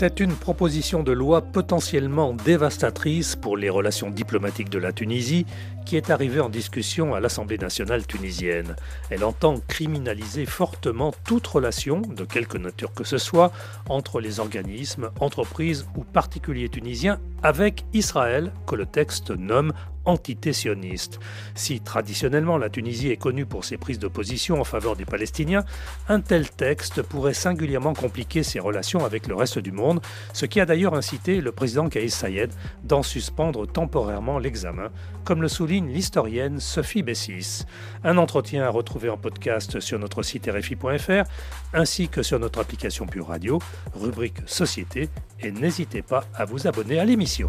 C'est une proposition de loi potentiellement dévastatrice pour les relations diplomatiques de la Tunisie qui est arrivée en discussion à l'Assemblée nationale tunisienne. Elle entend criminaliser fortement toute relation, de quelque nature que ce soit, entre les organismes, entreprises ou particuliers tunisiens avec Israël, que le texte nomme antitésioniste. Si traditionnellement la Tunisie est connue pour ses prises de position en faveur des Palestiniens, un tel texte pourrait singulièrement compliquer ses relations avec le reste du monde, ce qui a d'ailleurs incité le président Kaïs Sayed d'en suspendre temporairement l'examen, comme le souligne l'historienne Sophie Bessis. Un entretien à retrouver en podcast sur notre site rfi.fr ainsi que sur notre application Pure Radio, rubrique Société, et n'hésitez pas à vous abonner à l'émission.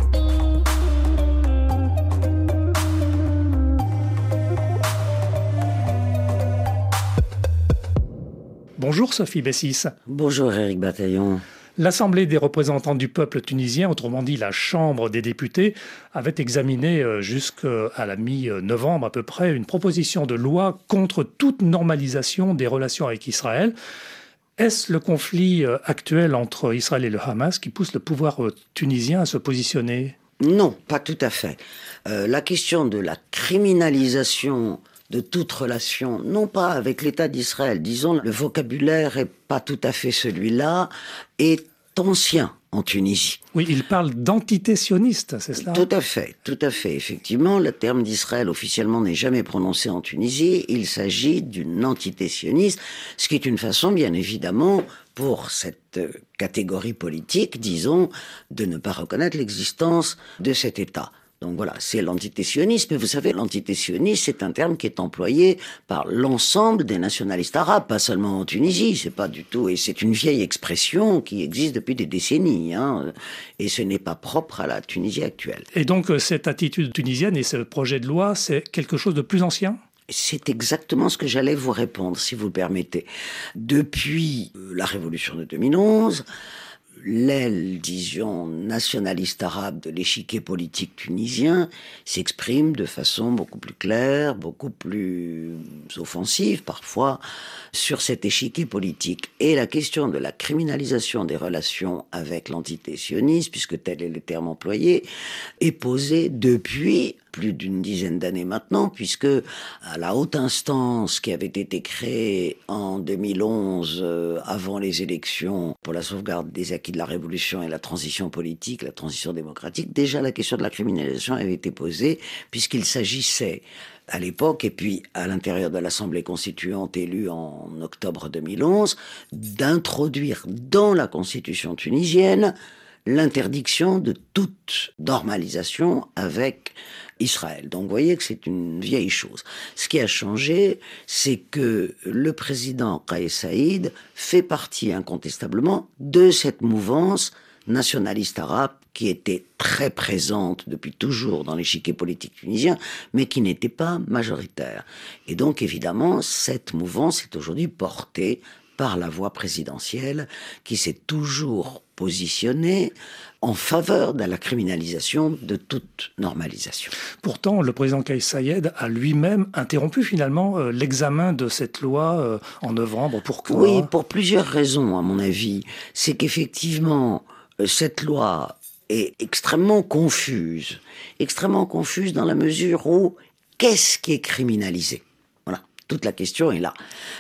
Bonjour Sophie Bessis. Bonjour Eric Bataillon. L'Assemblée des représentants du peuple tunisien, autrement dit la Chambre des députés, avait examiné euh, jusqu'à la mi-novembre à peu près une proposition de loi contre toute normalisation des relations avec Israël. Est-ce le conflit euh, actuel entre Israël et le Hamas qui pousse le pouvoir euh, tunisien à se positionner? Non, pas tout à fait. la question de la criminalisation de toute relation, non pas avec l'État d'Israël, disons, le vocabulaire est pas tout à fait celui-là, est ancien en Tunisie. Oui, il parle d'entité sioniste, c'est cela? Tout à fait, tout à fait. Effectivement, le terme d'Israël officiellement n'est jamais prononcé en Tunisie. Il s'agit d'une entité sioniste, ce qui est une façon, bien évidemment, pour cette catégorie politique, disons, de ne pas reconnaître l'existence de cet État. Donc voilà, c'est l'antitétionnisme. Mais vous savez, l'antitétionnisme, c'est un terme qui est employé par l'ensemble des nationalistes arabes, pas seulement en Tunisie. C'est pas du tout, et c'est une vieille expression qui existe depuis des décennies. Hein, et ce n'est pas propre à la Tunisie actuelle. Et donc euh, cette attitude tunisienne et ce projet de loi, c'est quelque chose de plus ancien? C'est exactement ce que j'allais vous répondre, si vous le permettez. Depuis euh, la révolution de 2011, l'aile, nationaliste arabe de l'échiquier politique tunisien s'exprime de façon beaucoup plus claire, beaucoup plus offensive parfois sur cet échiquier politique. Et la question de la criminalisation des relations avec l'entité sioniste, puisque tel est le terme employé, est posée depuis plus d'une dizaine d'années maintenant, puisque à la haute instance qui avait été créée en 2011, euh, avant les élections, pour la sauvegarde des acquis de la révolution et la transition politique, la transition démocratique, déjà la question de la criminalisation avait été posée, puisqu'il s'agissait à l'époque, et puis à l'intérieur de l'Assemblée constituante élue en octobre 2011, d'introduire dans la constitution tunisienne l'interdiction de toute normalisation avec Israël. Donc vous voyez que c'est une vieille chose. Ce qui a changé, c'est que le président Kais Saïd fait partie incontestablement de cette mouvance nationaliste arabe qui était très présente depuis toujours dans l'échiquier politique tunisien, mais qui n'était pas majoritaire. Et donc évidemment, cette mouvance est aujourd'hui portée par la voie présidentielle qui s'est toujours positionnée en faveur de la criminalisation de toute normalisation. Pourtant, le président Kais Sayed a lui-même interrompu finalement euh, l'examen de cette loi euh, en novembre. Pourquoi? Oui, pour plusieurs raisons, à mon avis. C'est qu'effectivement, euh, cette loi est extrêmement confuse. Extrêmement confuse dans la mesure où qu'est-ce qui est criminalisé? Toute la question est là.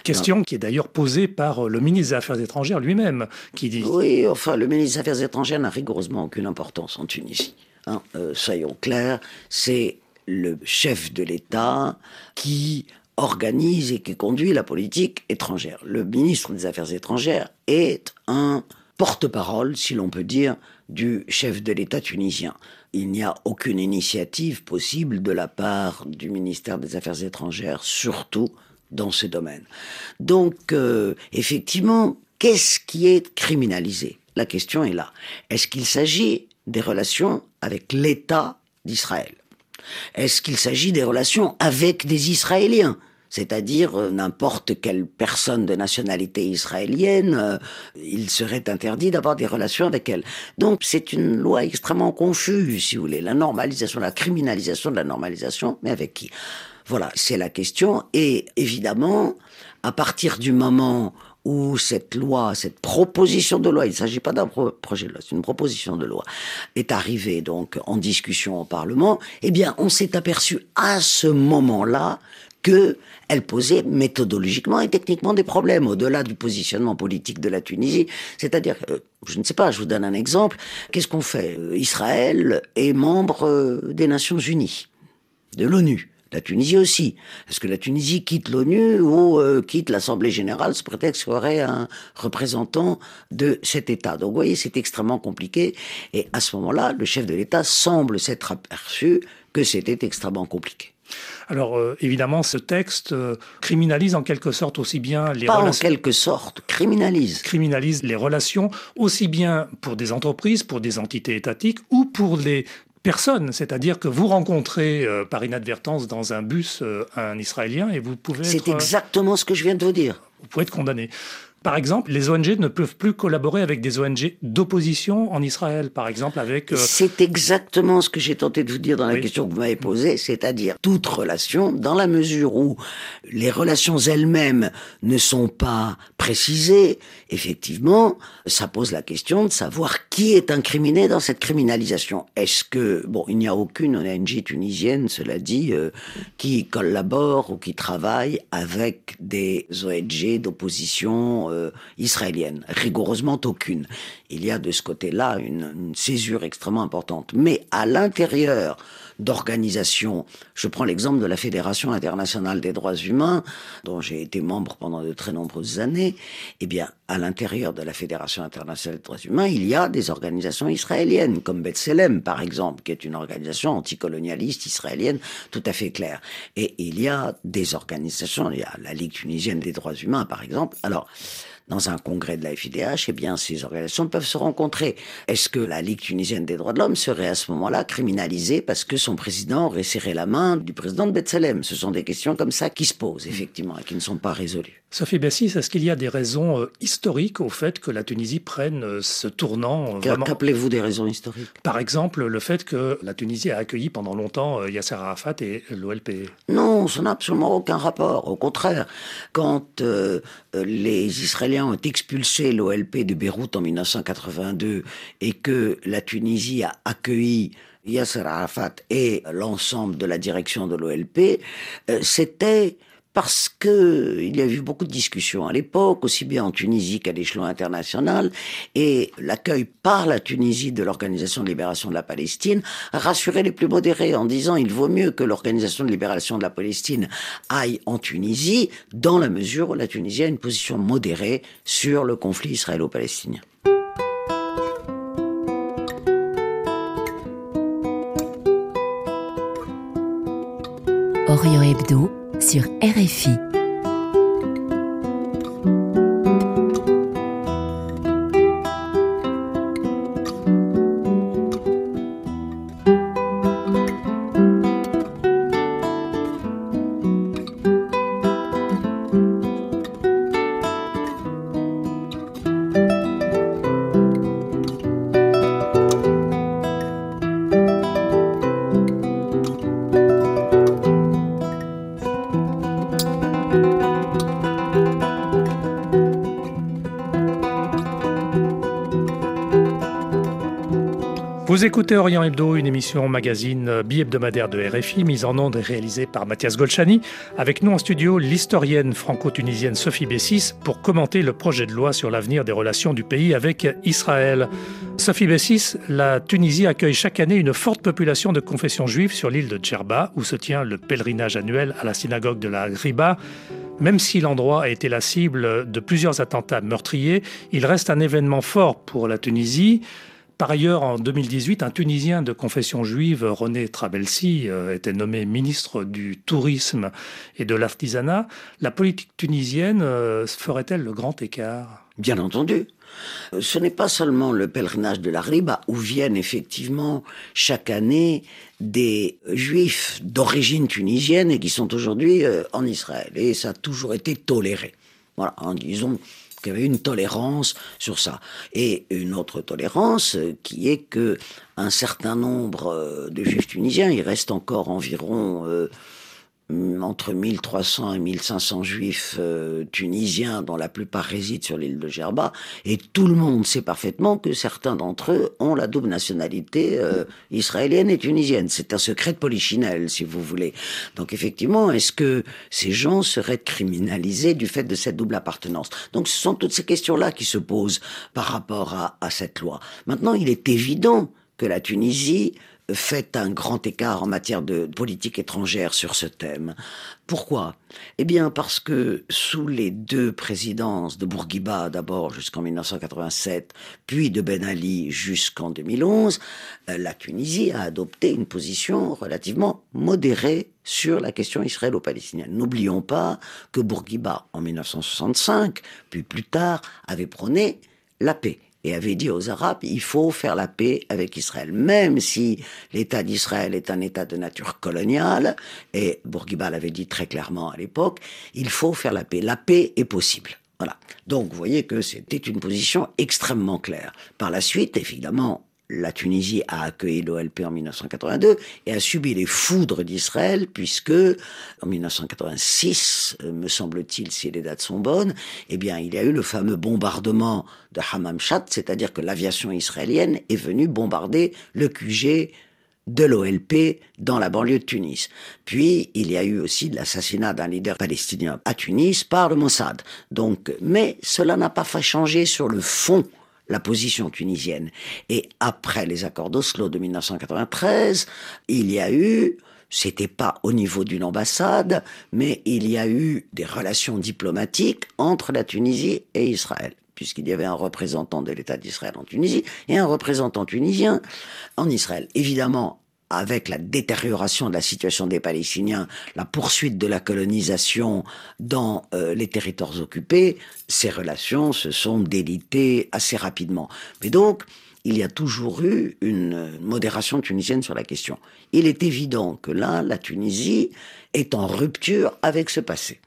Question qui est d'ailleurs posée par euh, le ministre des Affaires étrangères lui-même, qui dit... Oui, enfin, le ministre des Affaires étrangères n'a rigoureusement aucune importance en Tunisie. Hein. Euh, soyons clairs, c'est le chef de l'État qui organise et qui conduit la politique étrangère. Le ministre des Affaires étrangères est un porte-parole, si l'on peut dire, du chef de l'État tunisien. Il n'y a aucune initiative possible de la part du ministère des Affaires étrangères, surtout dans ce domaine. Donc, euh, effectivement, qu'est-ce qui est criminalisé? La question est là. Est-ce qu'il s'agit des relations avec l'État d'Israël? Est-ce qu'il s'agit des relations avec des Israéliens? C'est-à-dire euh, n'importe quelle personne de nationalité israélienne, euh, il serait interdit d'avoir des relations avec elle. Donc c'est une loi extrêmement confuse, si vous voulez, la normalisation, la criminalisation de la normalisation, mais avec qui? Voilà, c'est la question. Et évidemment, à partir du moment où cette loi, cette proposition de loi, il ne s'agit pas d'un projet de loi, c'est une proposition de loi, est arrivée donc en discussion au Parlement, eh bien, on s'est aperçu à ce moment-là que elle posait méthodologiquement et techniquement des problèmes au-delà du positionnement politique de la Tunisie. C'est-à-dire, je ne sais pas, je vous donne un exemple. Qu'est-ce qu'on fait Israël est membre euh, des Nations Unies, de l'ONU. La Tunisie aussi. Est-ce que la Tunisie quitte l'ONU ou euh, quitte l'Assemblée générale sous prétexte qu'il aurait un représentant de cet État? Donc vous voyez, c'est extrêmement compliqué. Et à ce moment-là, le chef de l'État semble s'être aperçu que c'était extrêmement compliqué. Alors euh, évidemment, ce texte euh, criminalise en quelque sorte aussi bien les Pas en quelque sorte, criminalise. Criminalise les relations aussi bien pour des entreprises, pour des entités étatiques ou pour les personne, c'est-à-dire que vous rencontrez euh, par inadvertance dans un bus euh, un Israélien et vous pouvez. C'est exactement ce que je viens de vous dire. Vous pouvez être condamné. Par exemple, les ONG ne peuvent plus collaborer avec des ONG d'opposition en Israël, par exemple avec... C'est exactement ce que j'ai tenté de vous dire dans la question que vous m'avez posée, c'est-à-dire toute relation, dans la mesure où les relations elles-mêmes ne sont pas précisées, effectivement, ça pose la question de savoir qui est incriminé dans cette criminalisation. Est-ce que, bon, il n'y a aucune ONG tunisienne, cela dit, euh, qui collabore ou qui travaille avec des ONG d'opposition euh, israélienne Rigoureusement aucune. Il y a de ce côté-là une, une césure extrêmement importante. Mais à l'intérieur d'organisations. Je prends l'exemple de la Fédération internationale des droits humains, dont j'ai été membre pendant de très nombreuses années. Eh bien, à l'intérieur de la Fédération internationale des droits humains, il y a des organisations israéliennes, comme B'Tselem, par exemple, qui est une organisation anticolonialiste israélienne tout à fait claire. Et il y a des organisations, il y a la Ligue tunisienne des droits humains, par exemple. Alors, dans un congrès de la FIDH, eh bien, ces organisations peuvent se rencontrer. Est-ce que la Ligue tunisienne des droits de l'homme serait à ce moment-là criminalisée parce que son président aurait serré la main du président de Bethlehem Ce sont des questions comme ça qui se posent, effectivement, et qui ne sont pas résolues. Sophie Bessis, est-ce qu'il y a des raisons euh, historiques au fait que la Tunisie prenne euh, ce tournant euh, Qu'appelez-vous des raisons historiques? Par exemple, le fait que la Tunisie a accueilli pendant longtemps Yasser Arafat et l'OLP. Non, ça n'a absolument aucun rapport. Au contraire, quand les Israéliens ont expulsé l'OLP de Beyrouth en 1982 et que la Tunisie a accueilli Yasser Arafat et l'ensemble de la direction de l'OLP, c'était parce que il y a eu beaucoup de discussions à l'époque, aussi bien en Tunisie qu'à l'échelon international, et l'accueil par la Tunisie de l'Organisation de libération de la Palestine rassurait les plus modérés en disant il vaut mieux que l'Organisation de libération de la Palestine aille en Tunisie, dans la mesure où la Tunisie a une position modérée sur le conflit israélo-palestinien. Orient Hebdo sur RFI. Vous écoutez Orient Hebdo, une émission magazine bi-hebdomadaire de RFI, mise en ondes et réalisée par Mathias Golchani. Avec nous en studio, l'historienne franco-tunisienne Sophie Bessis pour commenter le projet de loi sur l'avenir des relations du pays avec Israël. Sophie Bessis, la Tunisie accueille chaque année une forte population de confession juive sur l'île de Djerba, où se tient le pèlerinage annuel à la synagogue de la Griba. Même si l'endroit a été la cible de plusieurs attentats meurtriers, il reste un événement fort pour la Tunisie Par ailleurs, en 2018, un Tunisien de confession juive, René Trabelsi, euh, était nommé ministre du Tourisme et de l'Artisanat. La politique tunisienne euh, ferait-elle le grand écart? Bien entendu. Ce n'est pas seulement le pèlerinage de la Riba où viennent effectivement chaque année des juifs d'origine tunisienne et qui sont aujourd'hui euh, en Israël. Et ça a toujours été toléré. Voilà, en disant qu'il y avait une tolérance sur ça. Et une autre tolérance euh, qui est que un certain nombre euh, de juifs tunisiens, il reste encore environ Mm, entre 1300 et 1500 juifs euh, tunisiens, dont la plupart résident sur l'île de Gerba, et tout le monde sait parfaitement que certains d'entre eux ont la double nationalité euh, israélienne et tunisienne. C'est un secret de polichinelle, si vous voulez. Donc effectivement, est-ce que ces gens seraient criminalisés du fait de cette double appartenance? Donc ce sont toutes ces questions-là qui se posent par rapport à, à cette loi. Maintenant, il est évident que la Tunisie fait un grand écart en matière de politique étrangère sur ce thème. Pourquoi? Eh bien parce que sous les deux présidences de Bourguiba, d'abord jusqu'en 1987, puis de Ben Ali jusqu'en 2011, euh, la Tunisie a adopté une position relativement modérée sur la question israélo-palestinienne. N'oublions pas que Bourguiba, en 1965, puis plus tard, avait prôné la paix et avait dit aux Arabes, il faut faire la paix avec Israël, même si l'État d'Israël est un État de nature coloniale, et Bourguiba l'avait dit très clairement à l'époque, il faut faire la paix. La paix est possible. Voilà. Donc, vous voyez que c'était une position extrêmement claire. Par la suite, évidemment, la Tunisie a accueilli l'OLP en 1982 et a subi les foudres d'Israël puisque en 1986, euh, me semble-t-il, si les dates sont bonnes, eh bien, il y a eu le fameux bombardement de Hammam-Shat, c'est-à-dire que l'aviation israélienne est venue bombarder le QG de l'OLP dans la banlieue de Tunis. Puis, il y a eu aussi l'assassinat d'un leader palestinien à Tunis par le Mossad. Donc, mais cela n'a pas fait changer sur le fond la position tunisienne. Et après les accords d'Oslo de 1993, il y a eu c'était pas au niveau d'une ambassade, mais il y a eu des relations diplomatiques entre la Tunisie et Israël puisqu'il y avait un représentant de l'État d'Israël en Tunisie et un représentant tunisien en Israël. Évidemment, avec la détérioration de la situation des Palestiniens, la poursuite de la colonisation dans euh, les territoires occupés, ces relations se sont délitées assez rapidement. Mais donc, il y a toujours eu une modération tunisienne sur la question. Il est évident que là, la Tunisie est en rupture avec ce passé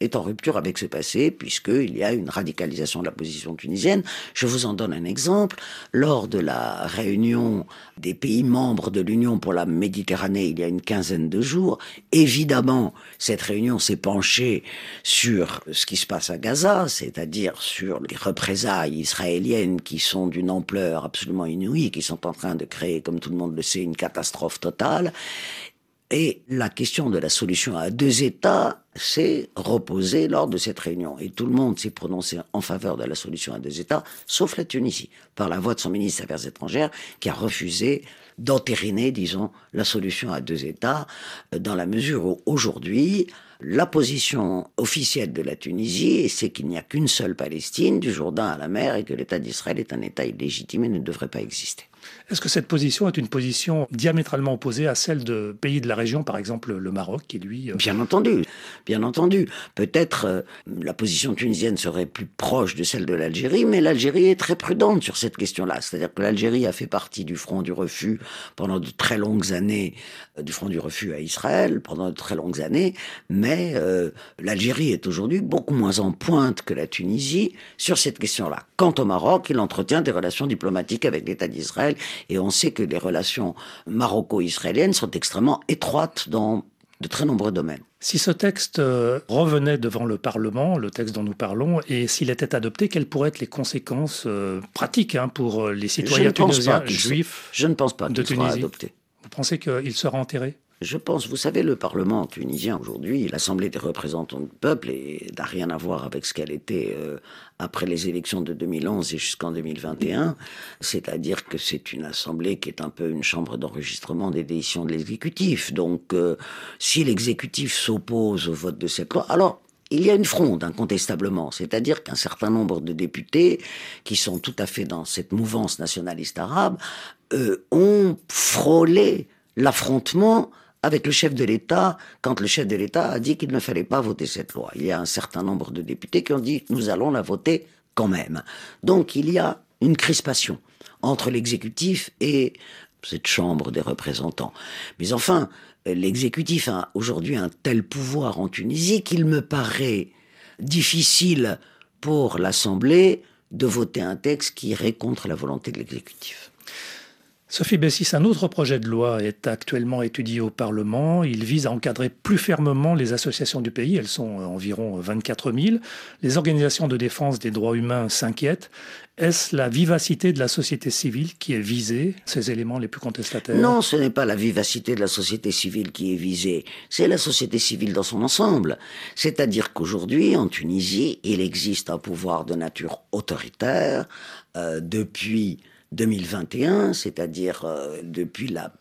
est en rupture avec ce passé, puisqu'il y a une radicalisation de la position tunisienne. Je vous en donne un exemple. Lors de la réunion des pays membres de l'Union pour la Méditerranée, il y a une quinzaine de jours, évidemment, cette réunion s'est penchée sur ce qui se passe à Gaza, c'est-à-dire sur les représailles israéliennes qui sont d'une ampleur absolument inouïe, qui sont en train de créer, comme tout le monde le sait, une catastrophe totale. Et la question de la solution à deux États s'est reposée lors de cette réunion. Et tout le monde s'est prononcé en faveur de la solution à deux États, sauf la Tunisie, par la voix de son ministre des Affaires étrangères, qui a refusé d'entériner, disons, la solution à deux États, dans la mesure où aujourd'hui, la position officielle de la Tunisie, c'est qu'il n'y a qu'une seule Palestine, du Jourdain à la mer, et que l'État d'Israël est un État illégitime et ne devrait pas exister. Est-ce que cette position est une position diamétralement opposée à celle de pays de la région, par exemple le Maroc, qui lui... Euh, bien entendu, bien entendu. Peut-être euh, la position tunisienne serait plus proche de celle de l'Algérie, mais l'Algérie est très prudente sur cette question-là. C'est-à-dire que l'Algérie a fait partie du front du refus pendant de très longues années, euh, du front du refus à Israël pendant de très longues années, mais l'Algérie est aujourd'hui beaucoup moins en pointe que la Tunisie sur cette question-là. Quant au Maroc, il entretient des relations diplomatiques avec l'État d'Israël et on sait que les relations maroco-israéliennes sont extrêmement étroites dans de très nombreux domaines. Si ce texte euh, revenait devant le Parlement, le texte dont nous parlons, et s'il était adopté, quelles pourraient être les conséquences euh, pratiques hein, pour euh, les citoyens tunisiens juifs Je ne pense pas qu'il sera adopté. Vous pensez qu'il sera enterré? Je pense, vous savez, le Parlement tunisien aujourd'hui, l'Assemblée des représentants du peuple, n'a rien à voir avec ce qu'elle était euh, après les élections de 2011 et jusqu'en 2021. C'est-à-dire que c'est une Assemblée qui est un peu une chambre d'enregistrement des décisions de l'exécutif. Donc, euh, si l'exécutif s'oppose au vote de cette loi, alors il y a une fronde, incontestablement. C'est-à-dire qu'un certain nombre de députés, qui sont tout à fait dans cette mouvance nationaliste arabe, euh, ont frôlé l'affrontement avec le chef de l'État quand le chef de l'État a dit qu'il ne fallait pas voter cette loi. Il y a un certain nombre de députés qui ont dit nous allons la voter quand même. Donc il y a une crispation entre l'exécutif et cette Chambre des représentants. Mais enfin, l'exécutif a aujourd'hui un tel pouvoir en Tunisie qu'il me paraît difficile pour l'Assemblée de voter un texte qui irait contre la volonté de l'exécutif. Sophie Bessis, un autre projet de loi est actuellement étudié au Parlement. Il vise à encadrer plus fermement les associations du pays.Elles sont environ 24 000. Les organisations de défense des droits humains s'inquiètent. Est-ce la vivacité de la société civile qui est visée, ces éléments les plus contestataires? Non, ce n'est pas la vivacité de la société civile qui est visée, c'est la société civile dans son ensemble. C'est-à-dire qu'aujourd'hui, en Tunisie, il existe un pouvoir de nature autoritaire euh, depuis 2021, c'est-à-dire euh, depuis la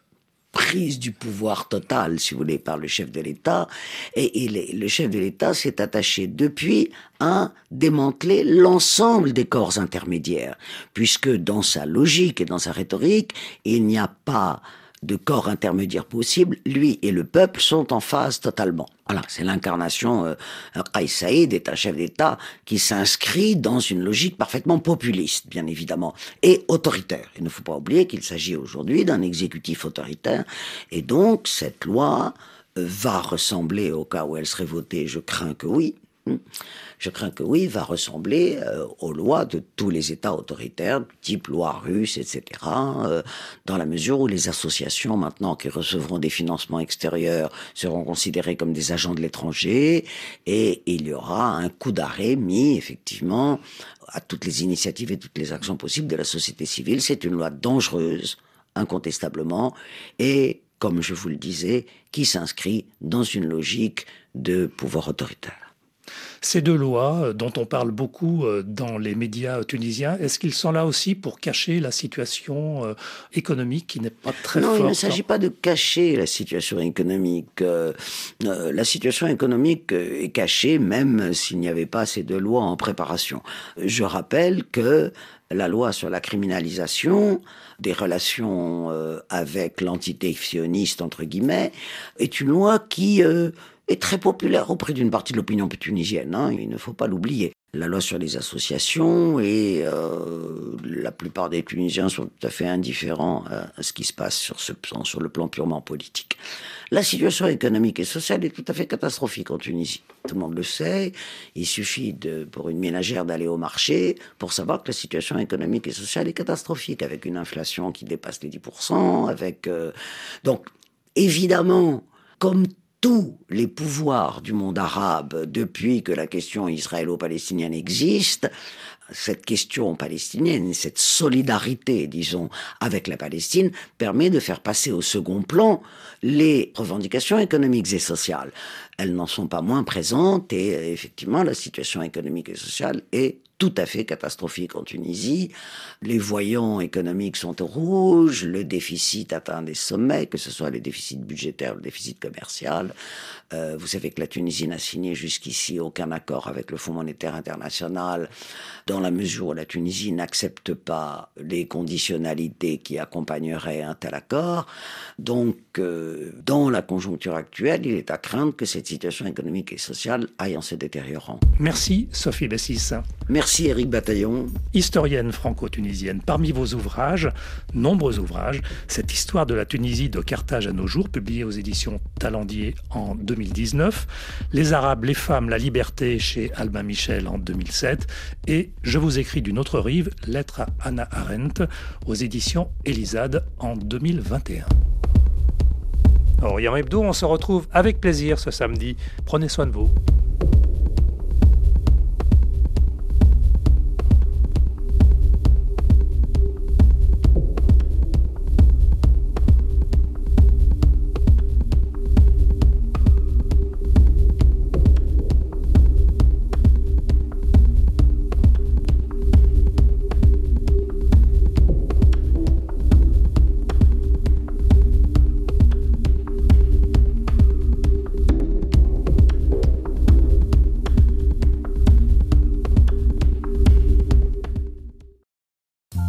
prise du pouvoir total, si vous voulez, par le chef de l'État. Et, le chef de l'État s'est attaché depuis à démanteler l'ensemble des corps intermédiaires, puisque dans sa logique et dans sa rhétorique, il n'y a pas de corps intermédiaire possible, lui et le peuple sont en phase totalement. Voilà, c'est l'incarnation. Euh, Saïd est un chef d'État qui s'inscrit dans une logique parfaitement populiste, bien évidemment, et autoritaire. Il ne faut pas oublier qu'il s'agit aujourd'hui d'un exécutif autoritaire, et donc cette loi euh, va ressembler, au cas où elle serait votée, je crains que oui, Hmm. Je crains que oui, va ressembler euh, aux lois de tous les États autoritaires, type loi russe, etc., euh, dans la mesure où les associations, maintenant, qui recevront des financements extérieurs, seront considérées comme des agents de l'étranger, et il y aura un coup d'arrêt mis, effectivement, à toutes les initiatives et toutes les actions possibles de la société civile. C'est une loi dangereuse, incontestablement, et, comme je vous le disais, qui s'inscrit dans une logique de pouvoir autoritaire. Ces deux lois, euh, dont on parle beaucoup euh, dans les médias tunisiens, est-ce qu'ils sont là aussi pour cacher la situation euh, économique qui n'est pas très forte Non, il ne s'agit pas de cacher la situation économique. La situation économique est cachée même s'il n'y avait pas ces deux lois en préparation. Je rappelle que la loi sur la criminalisation des relations avec l'entité sioniste, entre guillemets, est une loi qui est très populaire auprès d'une partie de l'opinion tunisienne. Hein, il ne faut pas l'oublier. La loi sur les associations et euh, la plupart des Tunisiens sont tout à fait indifférents à, ce qui se passe sur ce sur le plan purement politique. La situation économique et sociale est tout à fait catastrophique en Tunisie. Tout le monde le sait. Il suffit pour une ménagère d'aller au marché pour savoir que la situation économique et sociale est catastrophique, avec une inflation qui dépasse les 10%, avec euh, donc évidemment comme tous les pouvoirs du monde arabe depuis que la question israélo-palestinienne existe, cette question palestinienne, cette solidarité, disons, avec la Palestine, permet de faire passer au second plan les revendications économiques et sociales. Elles n'en sont pas moins présentes et effectivement, la situation économique et sociale est tout à fait catastrophique en Tunisie. Les voyants économiques sont au rouge, le déficit atteint des sommets, que ce soit le déficit budgétaire, le déficit commercial. Euh, vous savez que la Tunisie n'a signé jusqu'ici aucun accord avec le Fonds monétaire international, dans la mesure où la Tunisie n'accepte pas les conditionnalités qui accompagneraient un tel accord. Donc, euh, dans la conjoncture actuelle, il est à craindre que cette situation économique et sociale aille en se détériorant. Merci Sophie Bessis. Merci Eric Bataillon. Historienne franco-tunisienne, parmi vos ouvrages, nombreux ouvrages, cette histoire de la Tunisie de Carthage à nos jours, publiée aux éditions Talendier en 2019, Les Arabes, les femmes, la liberté chez Albin Michel en 2007, et Je vous écris d'une autre rive, Lettre à Anna Arendt aux éditions Elisade en 2021. Orient Hebdo, on se retrouve avec plaisir ce samedi. Prenez soin de vous.